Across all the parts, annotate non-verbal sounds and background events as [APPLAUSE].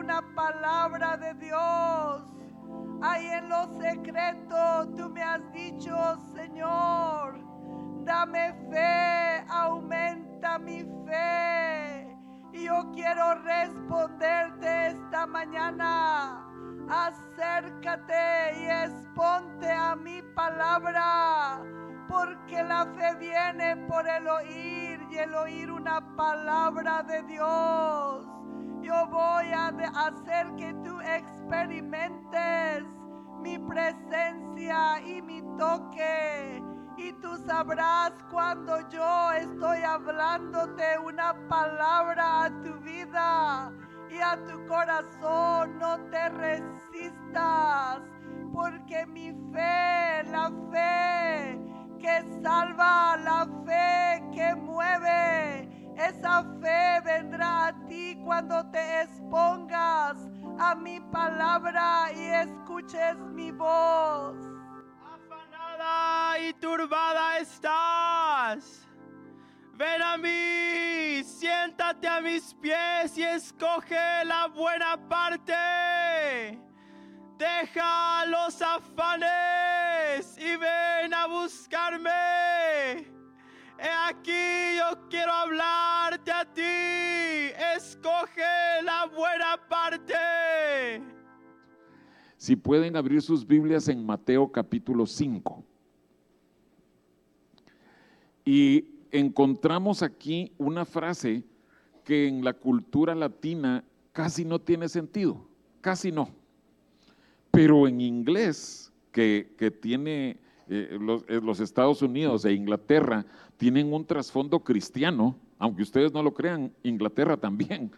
una palabra de Dios. Ahí en lo secreto tú me has dicho, Señor, dame fe, aumenta mi fe. Y yo quiero responderte esta mañana. Acércate y exponte a mi palabra, porque la fe viene por el oír y el oír una palabra de Dios. Yo voy a hacer que tú experimentes mi presencia y mi toque. Y tú sabrás cuando yo estoy hablándote una palabra a tu vida y a tu corazón. No te resistas, porque mi fe, la fe que salva, la fe que mueve, esa fe vendrá a ti cuando te expongas a mi palabra y escuches mi voz. Afanada y turbada estás. Ven a mí, siéntate a mis pies y escoge la buena parte. Deja los afanes y ven a buscarme. He aquí yo quiero hablarte a ti. Escoge la buena parte. Si pueden abrir sus Biblias en Mateo capítulo 5. Y encontramos aquí una frase que en la cultura latina casi no tiene sentido, casi no. Pero en inglés, que, que tiene eh, eh, los, Estados Unidos e Inglaterra tienen un trasfondo cristiano, aunque ustedes no lo crean, Inglaterra también,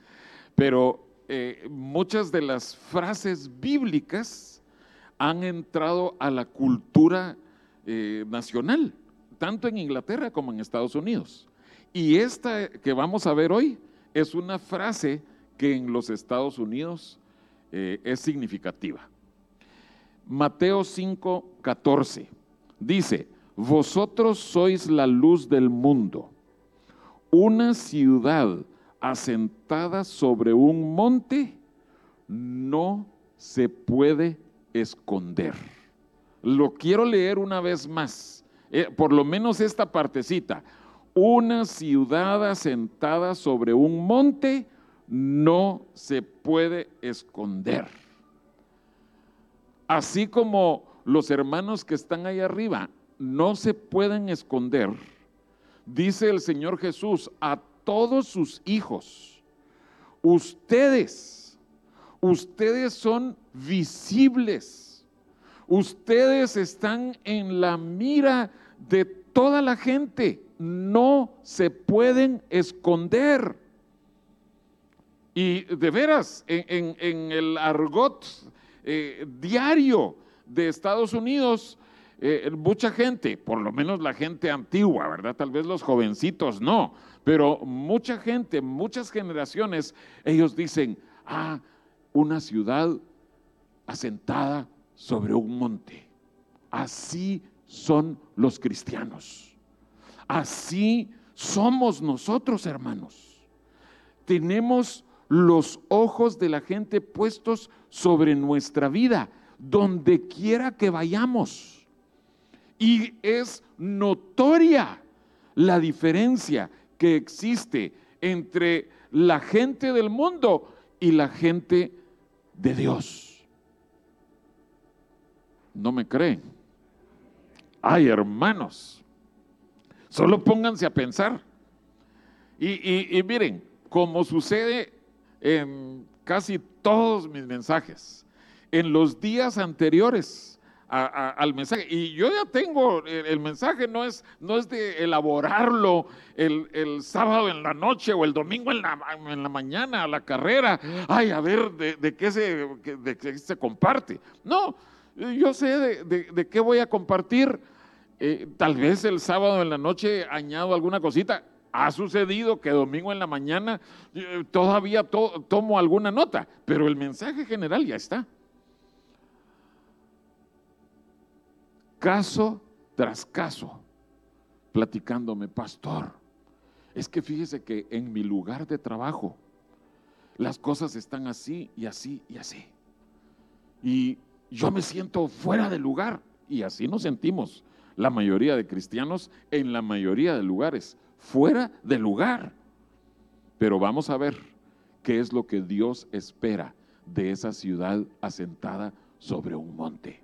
pero eh, muchas de las frases bíblicas han entrado a la cultura nacional, tanto en Inglaterra como en Estados Unidos. Y esta que vamos a ver hoy es una frase que en los Estados Unidos es significativa. Mateo 5, 14. Dice, vosotros sois la luz del mundo. Una ciudad asentada sobre un monte no se puede esconder. Lo quiero leer una vez más, eh, por lo menos esta partecita. Una ciudad asentada sobre un monte no se puede esconder. Así como los hermanos que están ahí arriba no se pueden esconder, dice el Señor Jesús a todos sus hijos, ustedes, ustedes son visibles, ustedes están en la mira de toda la gente, no se pueden esconder. Y de veras, en, el argot eh, diario, de Estados Unidos, eh, mucha gente, por lo menos la gente antigua, ¿verdad? Tal vez los jovencitos no, pero mucha gente, muchas generaciones, ellos dicen, ah, una ciudad asentada sobre un monte. Así son los cristianos. Así somos nosotros, hermanos. Tenemos los ojos de la gente puestos sobre nuestra vida donde quiera que vayamos. Y es notoria la diferencia que existe entre la gente del mundo y la gente de Dios. ¿No me creen? Ay, hermanos, solo pónganse a pensar. Y, y miren, como sucede en casi todos mis mensajes, en los días anteriores al mensaje. Y yo ya tengo, el, mensaje no es, no es de elaborarlo el, sábado en la noche o el domingo en la, en la mañana a la carrera. Ay, a ver de, qué, se, de qué se comparte. No, yo sé de, qué voy a compartir. Eh, tal vez el sábado en la noche añado alguna cosita. Ha sucedido que domingo en la mañana eh, todavía tomo alguna nota, pero el mensaje general ya está. Caso tras caso, platicándome, pastor, es que fíjese que en mi lugar de trabajo las cosas están así y así y así. Y yo me siento fuera de lugar y así nos sentimos la mayoría de cristianos en la mayoría de lugares, fuera de lugar. Pero vamos a ver qué es lo que Dios espera de esa ciudad asentada sobre un monte.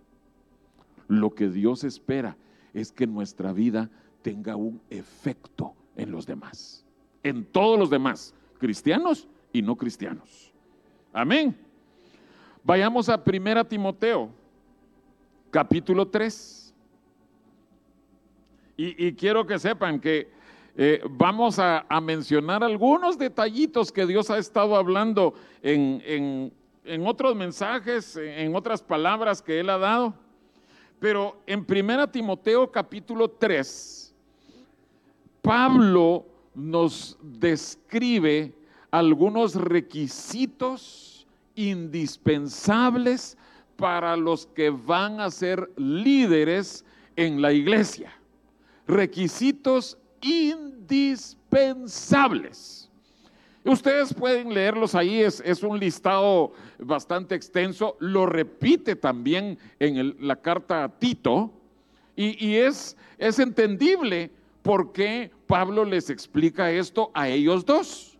Lo que Dios espera es que nuestra vida tenga un efecto en los demás, en todos los demás, cristianos y no cristianos. Amén. Vayamos a 1 Timoteo, capítulo 3. Y, quiero que sepan que eh, vamos a, mencionar algunos detallitos que Dios ha estado hablando en, en otros mensajes, en otras palabras que Él ha dado. Pero en 1 Timoteo capítulo 3, Pablo nos describe algunos requisitos indispensables para los que van a ser líderes en la iglesia. Requisitos indispensables. Ustedes pueden leerlos ahí, es, es un listado bastante extenso, lo repite también en la carta a Tito y, es, es entendible por qué Pablo les explica esto a ellos dos.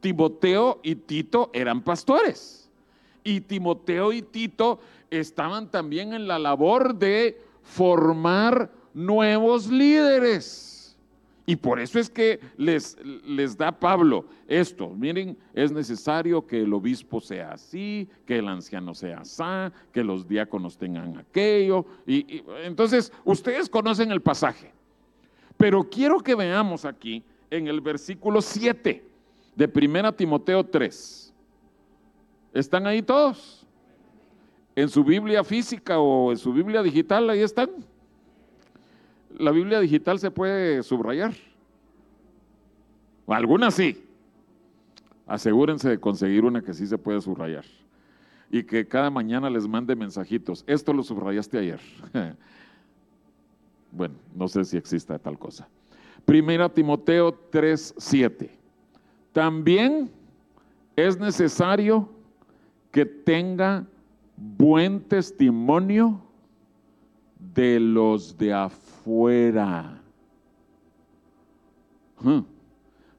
Timoteo y Tito eran pastores. Y Timoteo y Tito estaban también en la labor de formar nuevos líderes. Y por eso es que les, les da Pablo esto. Miren, es necesario que el obispo sea así, que el anciano sea así, que los diáconos tengan aquello. y entonces, ustedes conocen el pasaje. Pero quiero que veamos aquí en el versículo 7 de Primera Timoteo 3. ¿Están ahí todos? En su Biblia física o en su Biblia digital, ahí están. La Biblia digital se puede subrayar. Algunas sí. Asegúrense de conseguir una que sí se puede subrayar. Y que cada mañana les mande mensajitos. Esto lo subrayaste ayer. [LAUGHS] bueno, no sé si exista tal cosa. Primera Timoteo 3, 7. También es necesario que tenga buen testimonio de los de afuera,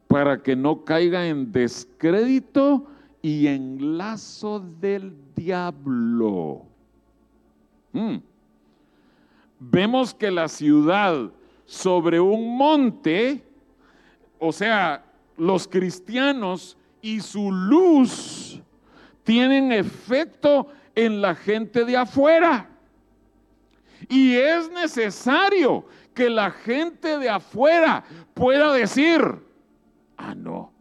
para que no caiga en descrédito y en lazo del diablo. Vemos que la ciudad sobre un monte, o sea, los cristianos y su luz tienen efecto en la gente de afuera. Y es necesario que la gente de afuera pueda decir, ah, no,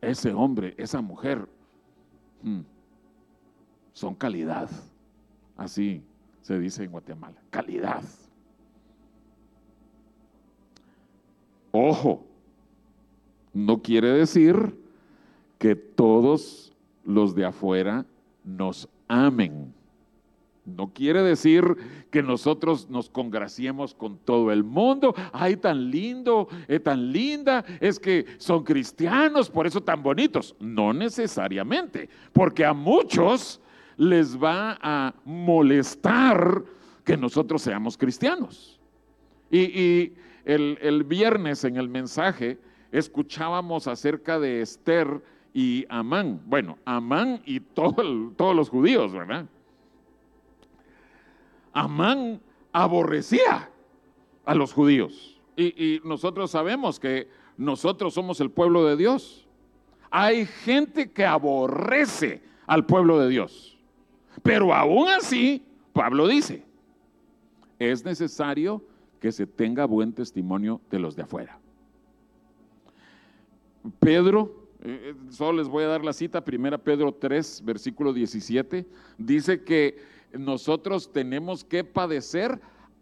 ese hombre, esa mujer, hmm, son calidad. Así se dice en Guatemala, calidad. Ojo, no quiere decir que todos los de afuera nos amen. No quiere decir que nosotros nos congraciemos con todo el mundo. Ay, tan lindo, es tan linda, es que son cristianos, por eso tan bonitos. No necesariamente, porque a muchos les va a molestar que nosotros seamos cristianos. Y, el, el viernes en el mensaje escuchábamos acerca de Esther y Amán. Bueno, Amán y todos los judíos, ¿verdad? Amán aborrecía a los judíos. Y, nosotros sabemos que nosotros somos el pueblo de Dios. Hay gente que aborrece al pueblo de Dios. Pero aún así, Pablo dice, es necesario que se tenga buen testimonio de los de afuera. Pedro, eh, eh, solo les voy a dar la cita, primera Pedro 3, versículo 17, dice que nosotros tenemos que padecer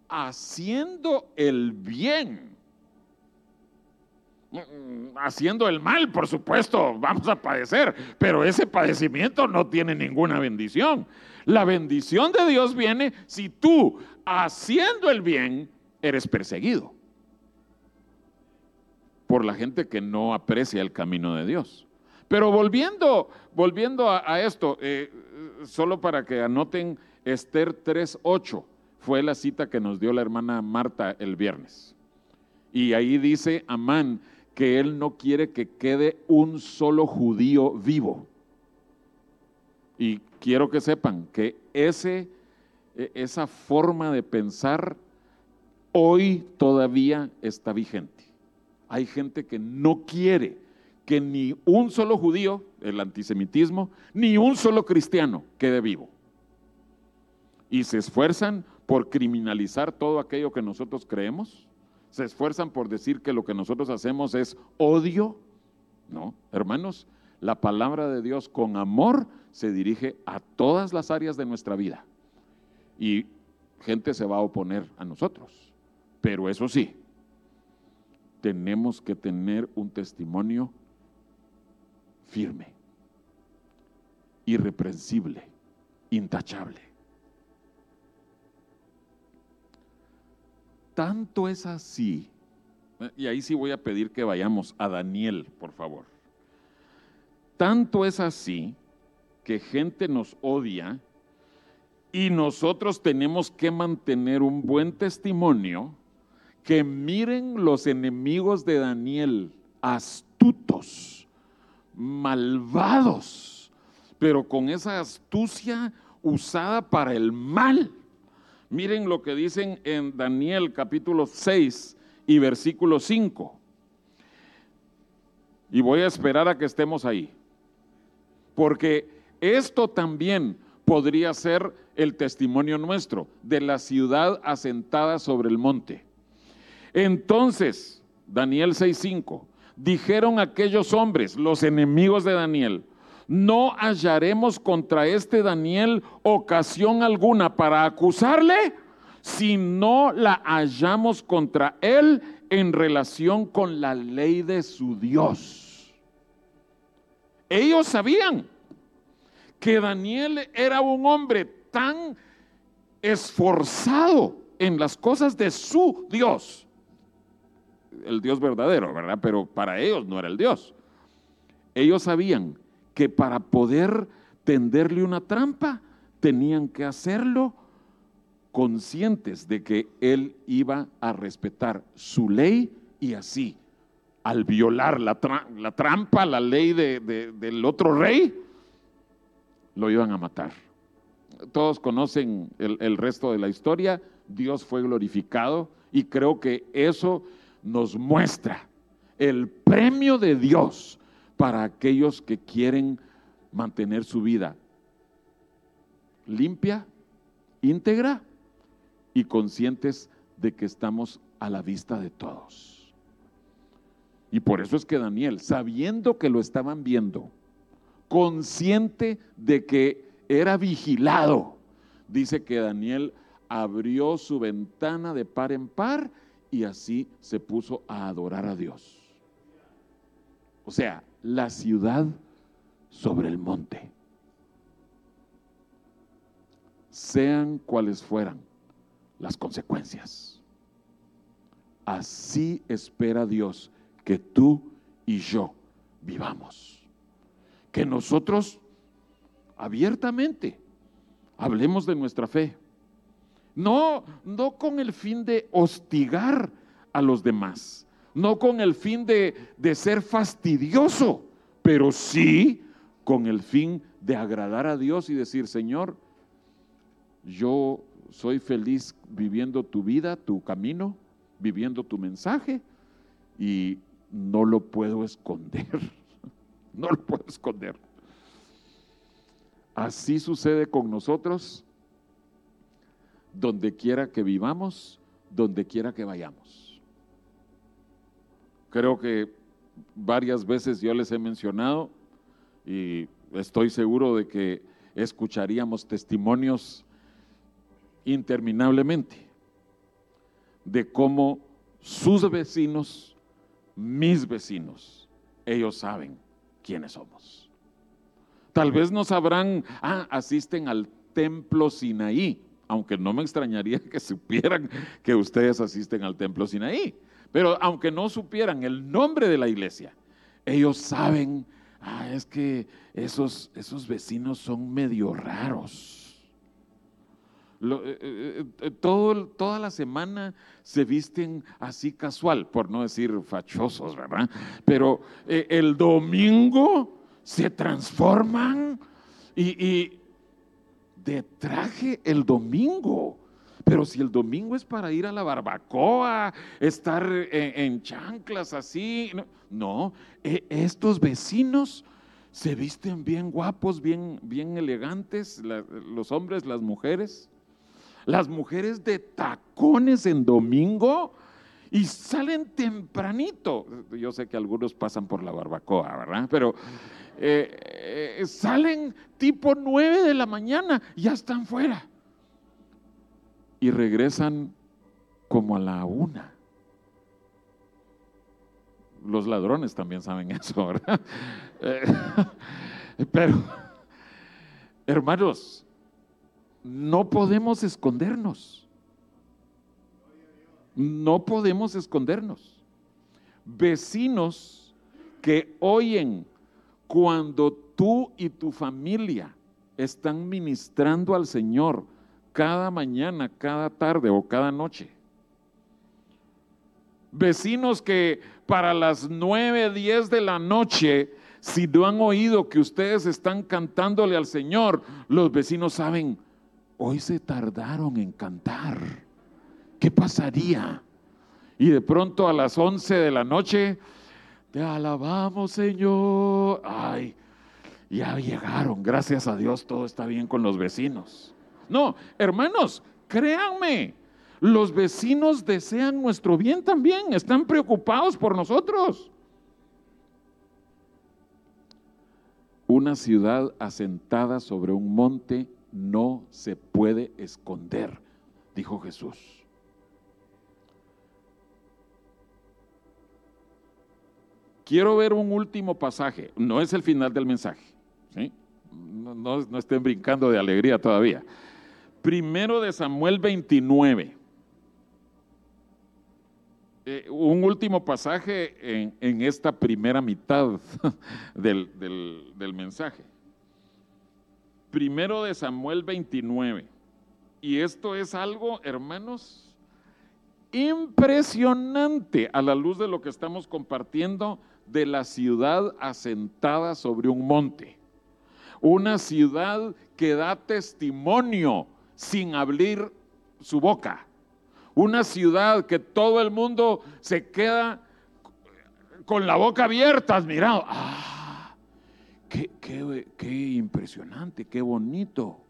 haciendo el bien. mm, haciendo el mal, por supuesto, vamos a padecer, pero ese padecimiento no tiene ninguna bendición. La bendición de Dios viene si tú, haciendo el bien, eres perseguido por la gente que no aprecia el camino de Dios. Pero volviendo, volviendo a, esto, eh, solo para que anoten, Esther 3.8 fue la cita que nos dio la hermana Marta el viernes. Y ahí dice Amán que él no quiere que quede un solo judío vivo. Y quiero que sepan que ese, e, esa forma de pensar hoy todavía está vigente. Hay gente que no quiere que ni un solo judío, el antisemitismo, ni un solo cristiano quede vivo. Y se esfuerzan por criminalizar todo aquello que nosotros creemos. Se esfuerzan por decir que lo que nosotros hacemos es odio. No, hermanos, la palabra de Dios con amor se dirige a todas las áreas de nuestra vida. Y gente se va a oponer a nosotros. Pero eso sí, tenemos que tener un testimonio firme, irreprensible, intachable. Tanto es así, y ahí sí voy a pedir que vayamos a Daniel, por favor. Tanto es así que gente nos odia y nosotros tenemos que mantener un buen testimonio que miren los enemigos de Daniel, astutos malvados, pero con esa astucia usada para el mal. Miren lo que dicen en Daniel capítulo 6 y versículo 5. Y voy a esperar a que estemos ahí. Porque esto también podría ser el testimonio nuestro de la ciudad asentada sobre el monte. Entonces, Daniel 6:5, dijeron aquellos hombres, los enemigos de Daniel, no hallaremos contra este Daniel ocasión alguna para acusarle si no la hallamos contra él en relación con la ley de su Dios. Ellos sabían que Daniel era un hombre tan esforzado en las cosas de su Dios el Dios verdadero, ¿verdad? Pero para ellos no era el Dios. Ellos sabían que para poder tenderle una trampa tenían que hacerlo conscientes de que él iba a respetar su ley y así, al violar la, trampa, la ley del otro rey, lo iban a matar. Todos conocen el resto de la historia, Dios fue glorificado y creo que eso nos muestra el premio de Dios para aquellos que quieren mantener su vida limpia, íntegra y conscientes de que estamos a la vista de todos. Y por eso es que Daniel, sabiendo que lo estaban viendo, consciente de que era vigilado, dice que Daniel abrió su ventana de par en par y así se puso a adorar a Dios. O sea, la ciudad sobre el monte. Sean cuales fueran las consecuencias. Así espera Dios que tú y yo vivamos. Que nosotros abiertamente hablemos de nuestra fe no, no con el fin de hostigar a los demás, no con el fin de, de ser fastidioso, pero sí con el fin de agradar a Dios y decir, Señor, yo soy feliz viviendo tu vida, tu camino, viviendo tu mensaje y no lo puedo esconder, [LAUGHS] no lo puedo esconder. Así sucede con nosotros donde quiera que vivamos, donde quiera que vayamos. Creo que varias veces yo les he mencionado y estoy seguro de que escucharíamos testimonios interminablemente de cómo sus vecinos mis vecinos, ellos saben quiénes somos. Tal vez no sabrán, ah, asisten al templo Sinaí, aunque no me extrañaría [LAUGHS] que supieran que ustedes asisten al templo Sinaí. Pero aunque no supieran el nombre de la iglesia, ellos saben, ah, es que esos, esos vecinos son medio raros. Eh, eh, eh, todo, toda la semana se visten así casual, por no decir fachosos, ¿verdad? Pero el domingo se transforman y de traje el domingo. Pero si el domingo es para ir a la barbacoa, estar en, chanclas así, no, e, estos vecinos se visten bien guapos, bien, bien elegantes, los hombres, las mujeres, las mujeres de tacones en domingo y salen tempranito. Yo sé que algunos pasan por la barbacoa, ¿verdad? Pero eh, eh, salen tipo nueve de la mañana, ya están fuera y regresan como a la una. Los ladrones también saben [LAUGHS] eso, ¿verdad? Eh, [LAUGHS] pero, hermanos, no podemos escondernos. No podemos escondernos. Vecinos que oyen cuando tú y tu familia están ministrando al Señor cada mañana, cada tarde o cada noche. Vecinos que para las nueve, diez de la noche, si no han oído que ustedes están cantándole al Señor, los vecinos saben, hoy se tardaron en cantar. ¿Qué pasaría? Y de pronto a las once de la noche, te alabamos Señor. Ay, ya llegaron, gracias a Dios todo está bien con los vecinos. No, hermanos, créanme, los vecinos desean nuestro bien también, están preocupados por nosotros. Una ciudad asentada sobre un monte no se puede esconder, dijo Jesús. Quiero ver un último pasaje, no es el final del mensaje, no, no estén brincando de alegría todavía. Primero de Samuel 29. Eh, un último pasaje en, esta primera mitad [LAUGHS] del, del mensaje. Primero de Samuel 29. Y esto es algo, hermanos, impresionante a la luz de lo que estamos compartiendo de la ciudad asentada sobre un monte. Una ciudad que da testimonio sin abrir su boca. Una ciudad que todo el mundo se queda con la boca abierta mirando. ¡Ah! Qué, qué impresionante, qué bonito!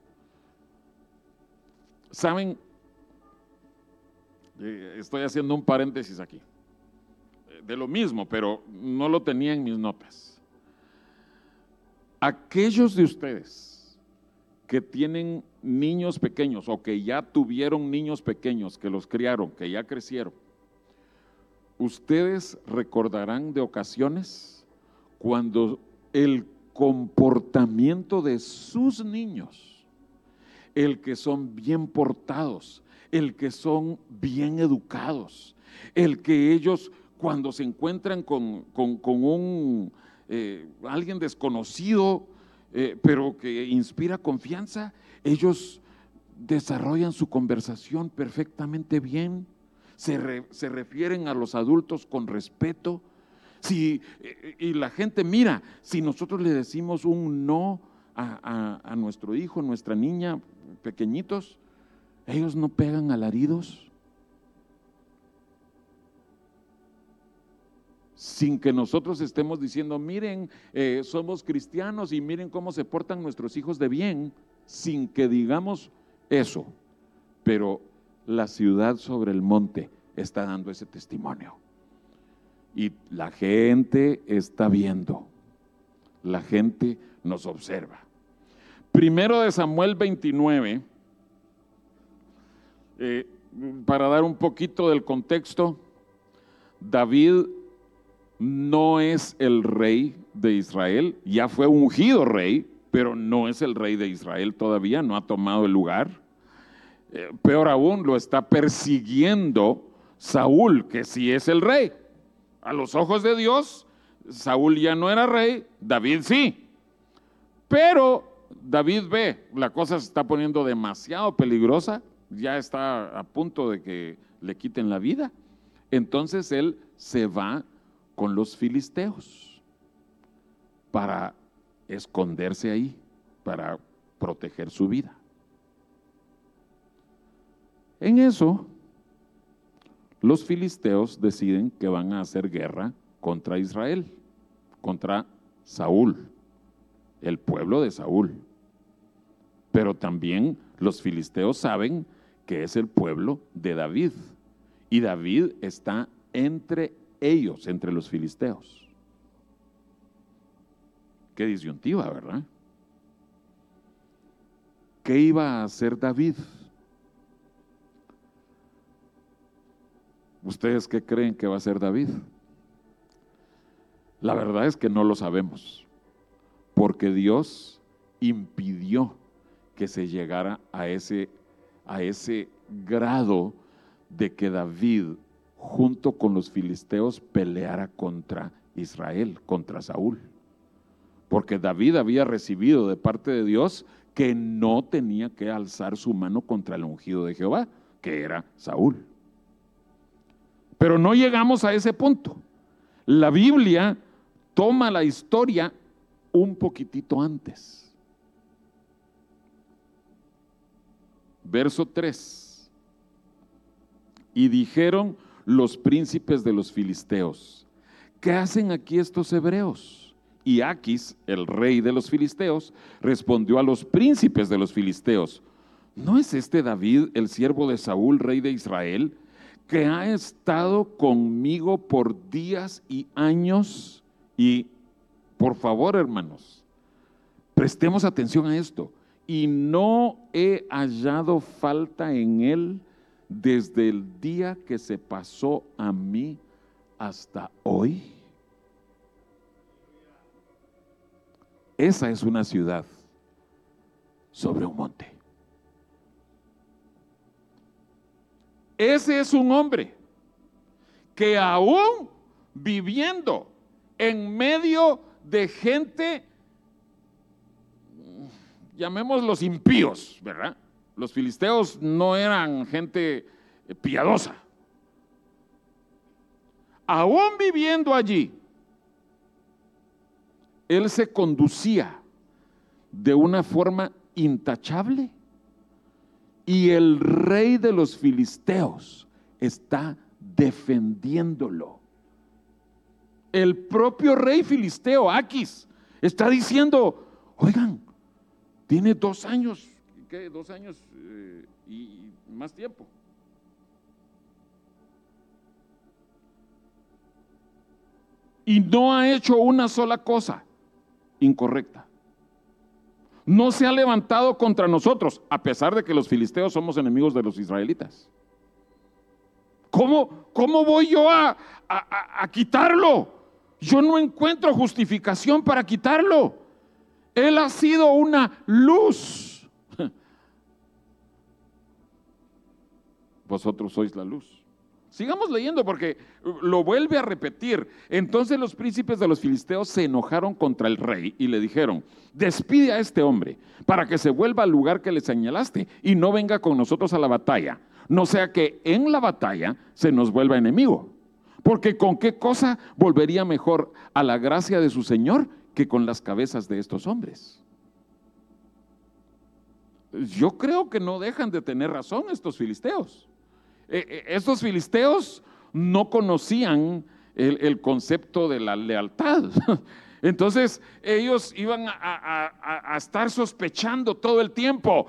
¿Saben? Eh, estoy haciendo un paréntesis aquí. De lo mismo, pero no lo tenía en mis notas. Aquellos de ustedes que tienen niños pequeños o que ya tuvieron niños pequeños, que los criaron, que ya crecieron, ustedes recordarán de ocasiones cuando el comportamiento de sus niños, el que son bien portados, el que son bien educados, el que ellos cuando se encuentran con, un eh, alguien desconocido, eh, pero que inspira confianza, ellos desarrollan su conversación perfectamente bien, se, refieren a los adultos con respeto. Si, eh, y la gente, mira, si nosotros le decimos un no a, a nuestro hijo, nuestra niña, pequeñitos, ellos no pegan alaridos sin que nosotros estemos diciendo, miren, eh, somos cristianos y miren cómo se portan nuestros hijos de bien, sin que digamos eso. Pero la ciudad sobre el monte está dando ese testimonio. Y la gente está viendo, la gente nos observa. Primero de Samuel 29, eh, para dar un poquito del contexto, David no es el rey de Israel, ya fue ungido rey, pero no es el rey de Israel todavía, no ha tomado el lugar. Eh, peor aún, lo está persiguiendo Saúl, que sí es el rey. A los ojos de Dios, Saúl ya no era rey, David sí. Pero David ve, la cosa se está poniendo demasiado peligrosa, ya está a punto de que le quiten la vida. Entonces él se va con los filisteos para esconderse ahí, para proteger su vida. En eso, los filisteos deciden que van a hacer guerra contra Israel, contra Saúl, el pueblo de Saúl. Pero también los filisteos saben que es el pueblo de David. Y David está entre ellos, entre los filisteos. Qué disyuntiva, ¿verdad? ¿Qué iba a hacer David? ¿Ustedes qué creen que va a hacer David? La verdad es que no lo sabemos, porque Dios impidió que se llegara a ese, a ese grado de que David junto con los filisteos peleara contra Israel, contra Saúl. Porque David había recibido de parte de Dios que no tenía que alzar su mano contra el ungido de Jehová, que era Saúl. Pero no llegamos a ese punto. La Biblia toma la historia un poquitito antes. Verso 3. Y dijeron, los príncipes de los filisteos. ¿Qué hacen aquí estos hebreos? Y Aquis, el rey de los filisteos, respondió a los príncipes de los filisteos, ¿no es este David, el siervo de Saúl, rey de Israel, que ha estado conmigo por días y años? Y por favor, hermanos, prestemos atención a esto. Y no he hallado falta en él desde el día que se pasó a mí hasta hoy? Esa es una ciudad sobre un monte. Ese es un hombre que aún viviendo en medio de gente, llamémoslos impíos, ¿verdad? Los filisteos no eran gente eh, piadosa. Aún viviendo allí, él se conducía de una forma intachable y el rey de los filisteos está defendiéndolo. El propio rey filisteo, Aquis, está diciendo, oigan, tiene dos años Dos años eh, y más tiempo. Y no ha hecho una sola cosa incorrecta. No se ha levantado contra nosotros, a pesar de que los filisteos somos enemigos de los israelitas. ¿Cómo, cómo voy yo a, a quitarlo? Yo no encuentro justificación para quitarlo. Él ha sido una luz vosotros sois la luz. Sigamos leyendo porque lo vuelve a repetir. Entonces los príncipes de los filisteos se enojaron contra el rey y le dijeron, despide a este hombre para que se vuelva al lugar que le señalaste y no venga con nosotros a la batalla. No sea que en la batalla se nos vuelva enemigo. Porque con qué cosa volvería mejor a la gracia de su Señor que con las cabezas de estos hombres. Yo creo que no dejan de tener razón estos filisteos. Eh, eh, estos filisteos no conocían el, concepto de la lealtad. [LAUGHS] Entonces ellos iban a, estar sospechando todo el tiempo.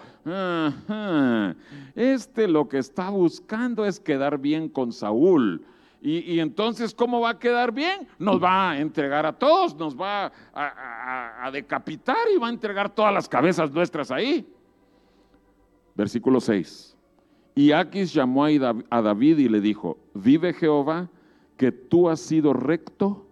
Este lo que está buscando es quedar bien con Saúl. Y, y, entonces, ¿cómo va a quedar bien? Nos va a entregar a todos, nos va a decapitar y va a entregar todas las cabezas nuestras ahí. Versículo 6. Y Aquis llamó a David y le dijo, vive Jehová, que tú has sido recto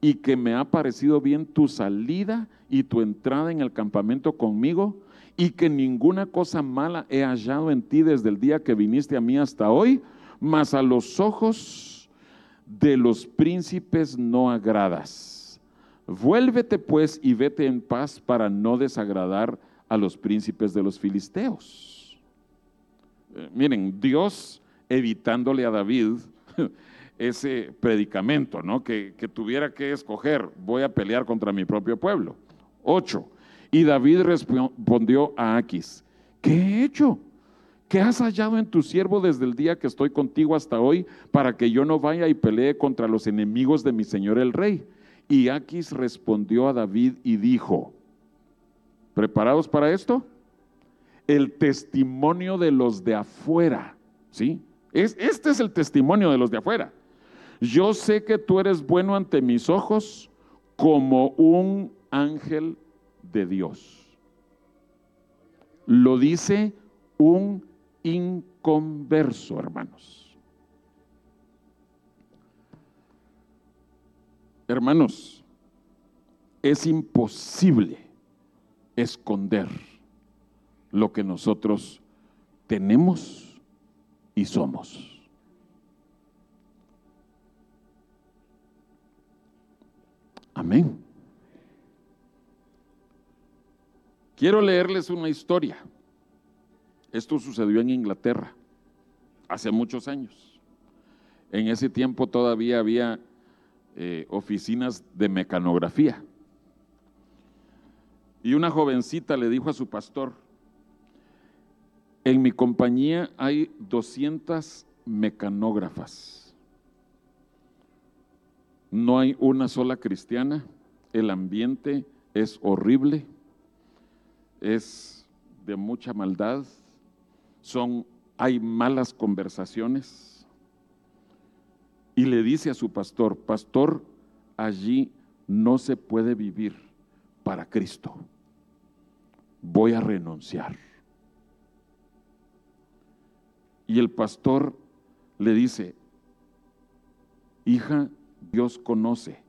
y que me ha parecido bien tu salida y tu entrada en el campamento conmigo y que ninguna cosa mala he hallado en ti desde el día que viniste a mí hasta hoy, mas a los ojos de los príncipes no agradas. Vuélvete pues y vete en paz para no desagradar a los príncipes de los filisteos. Eh, miren, Dios evitándole a David [LAUGHS] ese predicamento, ¿no? Que, que, tuviera que escoger, voy a pelear contra mi propio pueblo. Ocho. Y David respondió a Aquis, ¿qué he hecho? ¿Qué has hallado en tu siervo desde el día que estoy contigo hasta hoy para que yo no vaya y pelee contra los enemigos de mi señor el rey? Y Aquis respondió a David y dijo, ¿preparados para esto? El testimonio de los de afuera, ¿sí? Es, este es el testimonio de los de afuera. Yo sé que tú eres bueno ante mis ojos como un ángel de Dios. Lo dice un inconverso, hermanos. Hermanos, es imposible esconder lo que nosotros tenemos y somos. Amén. Quiero leerles una historia. Esto sucedió en Inglaterra hace muchos años. En ese tiempo todavía había eh, oficinas de mecanografía. Y una jovencita le dijo a su pastor, en mi compañía hay 200 mecanógrafas. No hay una sola cristiana. El ambiente es horrible es de mucha maldad, son, hay malas conversaciones. Y le dice a su pastor, pastor, allí no se puede vivir para Cristo. Voy a renunciar. Y el pastor le dice, hija, Dios conoce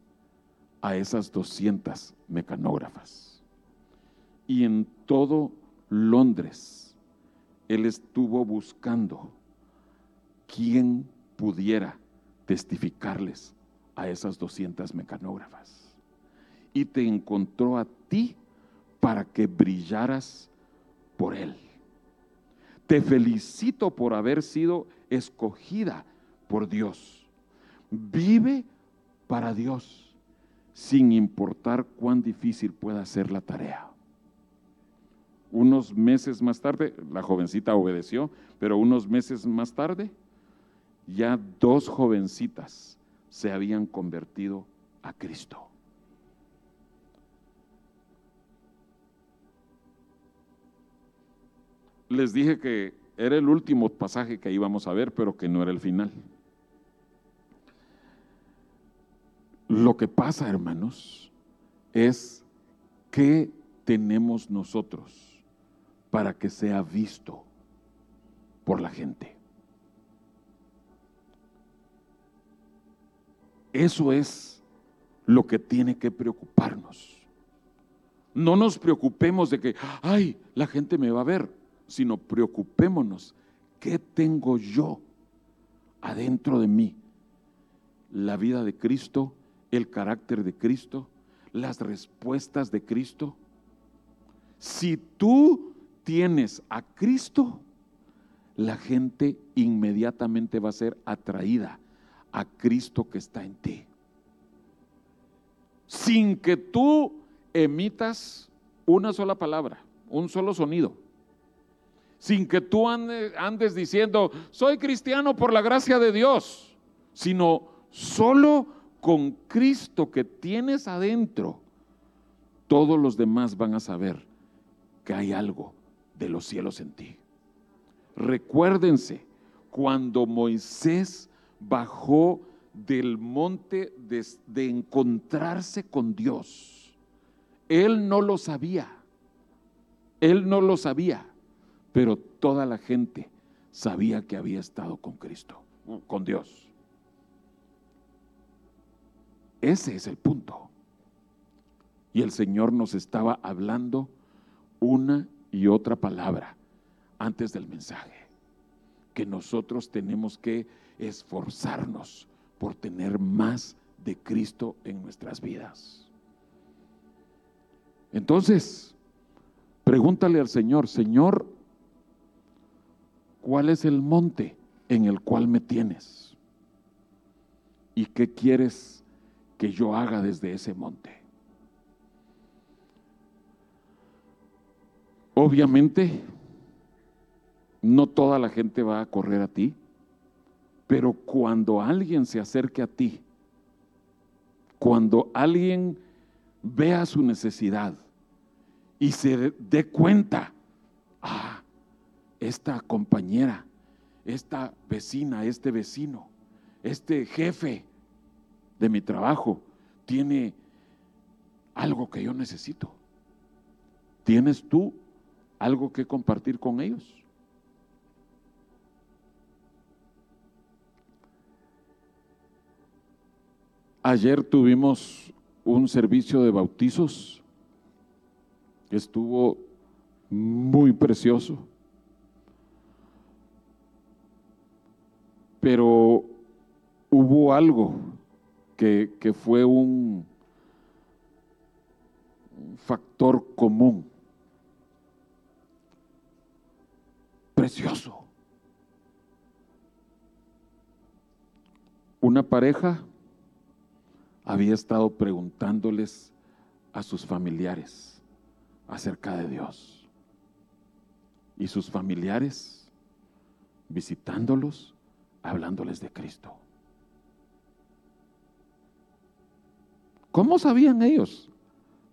a esas 200 mecanógrafas y en todo Londres él estuvo buscando quién pudiera testificarles a esas 200 mecanógrafas. Y te encontró a ti para que brillaras por él. Te felicito por haber sido escogida por Dios. Vive para Dios, sin importar cuán difícil pueda ser la tarea. Unos meses más tarde, la jovencita obedeció, pero unos meses más tarde, ya dos jovencitas se habían convertido a Cristo. Les dije que era el último pasaje que íbamos a ver, pero que no era el final. Lo que pasa, hermanos, es que tenemos nosotros para que sea visto por la gente. Eso es lo que tiene que preocuparnos. No nos preocupemos de que, ay, la gente me va a ver, sino preocupémonos, ¿qué tengo yo adentro de mí? La vida de Cristo, el carácter de Cristo, las respuestas de Cristo. Si tú tienes a Cristo, la gente inmediatamente va a ser atraída a Cristo que está en ti. Sin que tú emitas una sola palabra, un solo sonido. Sin que tú andes, diciendo, soy cristiano por la gracia de Dios, sino solo con Cristo que tienes adentro, todos los demás van a saber que hay algo de los cielos en ti. Recuérdense, cuando Moisés bajó del monte de, encontrarse con Dios, él no lo sabía, él no lo sabía, pero toda la gente sabía que había estado con Cristo, con Dios. Ese es el punto. Y el Señor nos estaba hablando una y otra palabra antes del mensaje, que nosotros tenemos que esforzarnos por tener más de Cristo en nuestras vidas. Entonces, pregúntale al Señor, Señor, ¿cuál es el monte en el cual me tienes? ¿Y qué quieres que yo haga desde ese monte? Obviamente, no toda la gente va a correr a ti, pero cuando alguien se acerque a ti, cuando alguien vea su necesidad y se dé cuenta, ah, esta compañera, esta vecina, este vecino, este jefe de mi trabajo tiene algo que yo necesito. ¿Tienes tú algo que compartir con ellos? Ayer tuvimos un servicio de bautizos que estuvo muy precioso. Pero hubo algo que, que fue un factor común. Precioso. Una pareja había estado preguntándoles a sus familiares acerca de Dios. Y sus familiares visitándolos, hablándoles de Cristo. ¿Cómo sabían ellos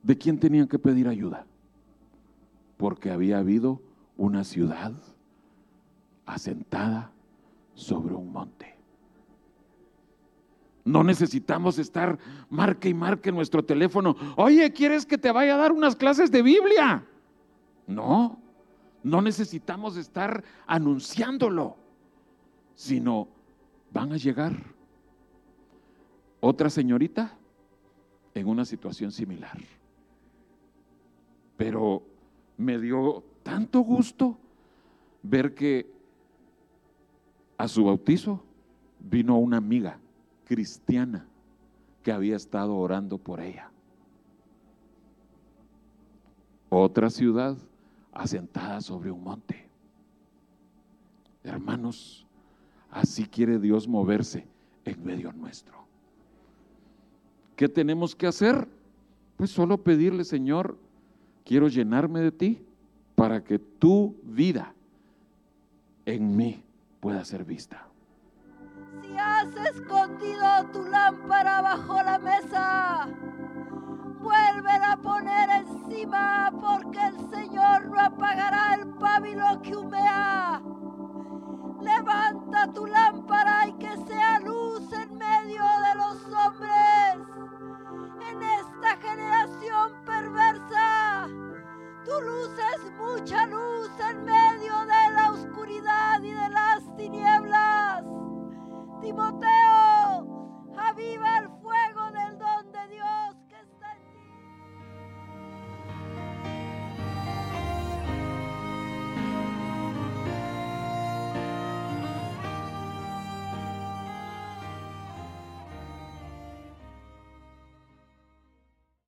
de quién tenían que pedir ayuda? Porque había habido una ciudad asentada sobre un monte. No necesitamos estar marque y marque nuestro teléfono. Oye, ¿quieres que te vaya a dar unas clases de Biblia? No, no necesitamos estar anunciándolo, sino van a llegar otra señorita en una situación similar. Pero me dio tanto gusto ver que a su bautizo vino una amiga cristiana que había estado orando por ella. Otra ciudad asentada sobre un monte. Hermanos, así quiere Dios moverse en medio nuestro. ¿Qué tenemos que hacer? Pues solo pedirle, Señor, quiero llenarme de ti para que tu vida en mí pueda ser vista has escondido tu lámpara bajo la mesa, vuélvela a poner encima porque el Señor no apagará el pábilo que humea. Levanta tu lámpara y que sea luz en medio de los hombres. En esta generación perversa, tu luz es mucha luz en medio de la oscuridad y de las tinieblas. Timoteo, aviva el fuego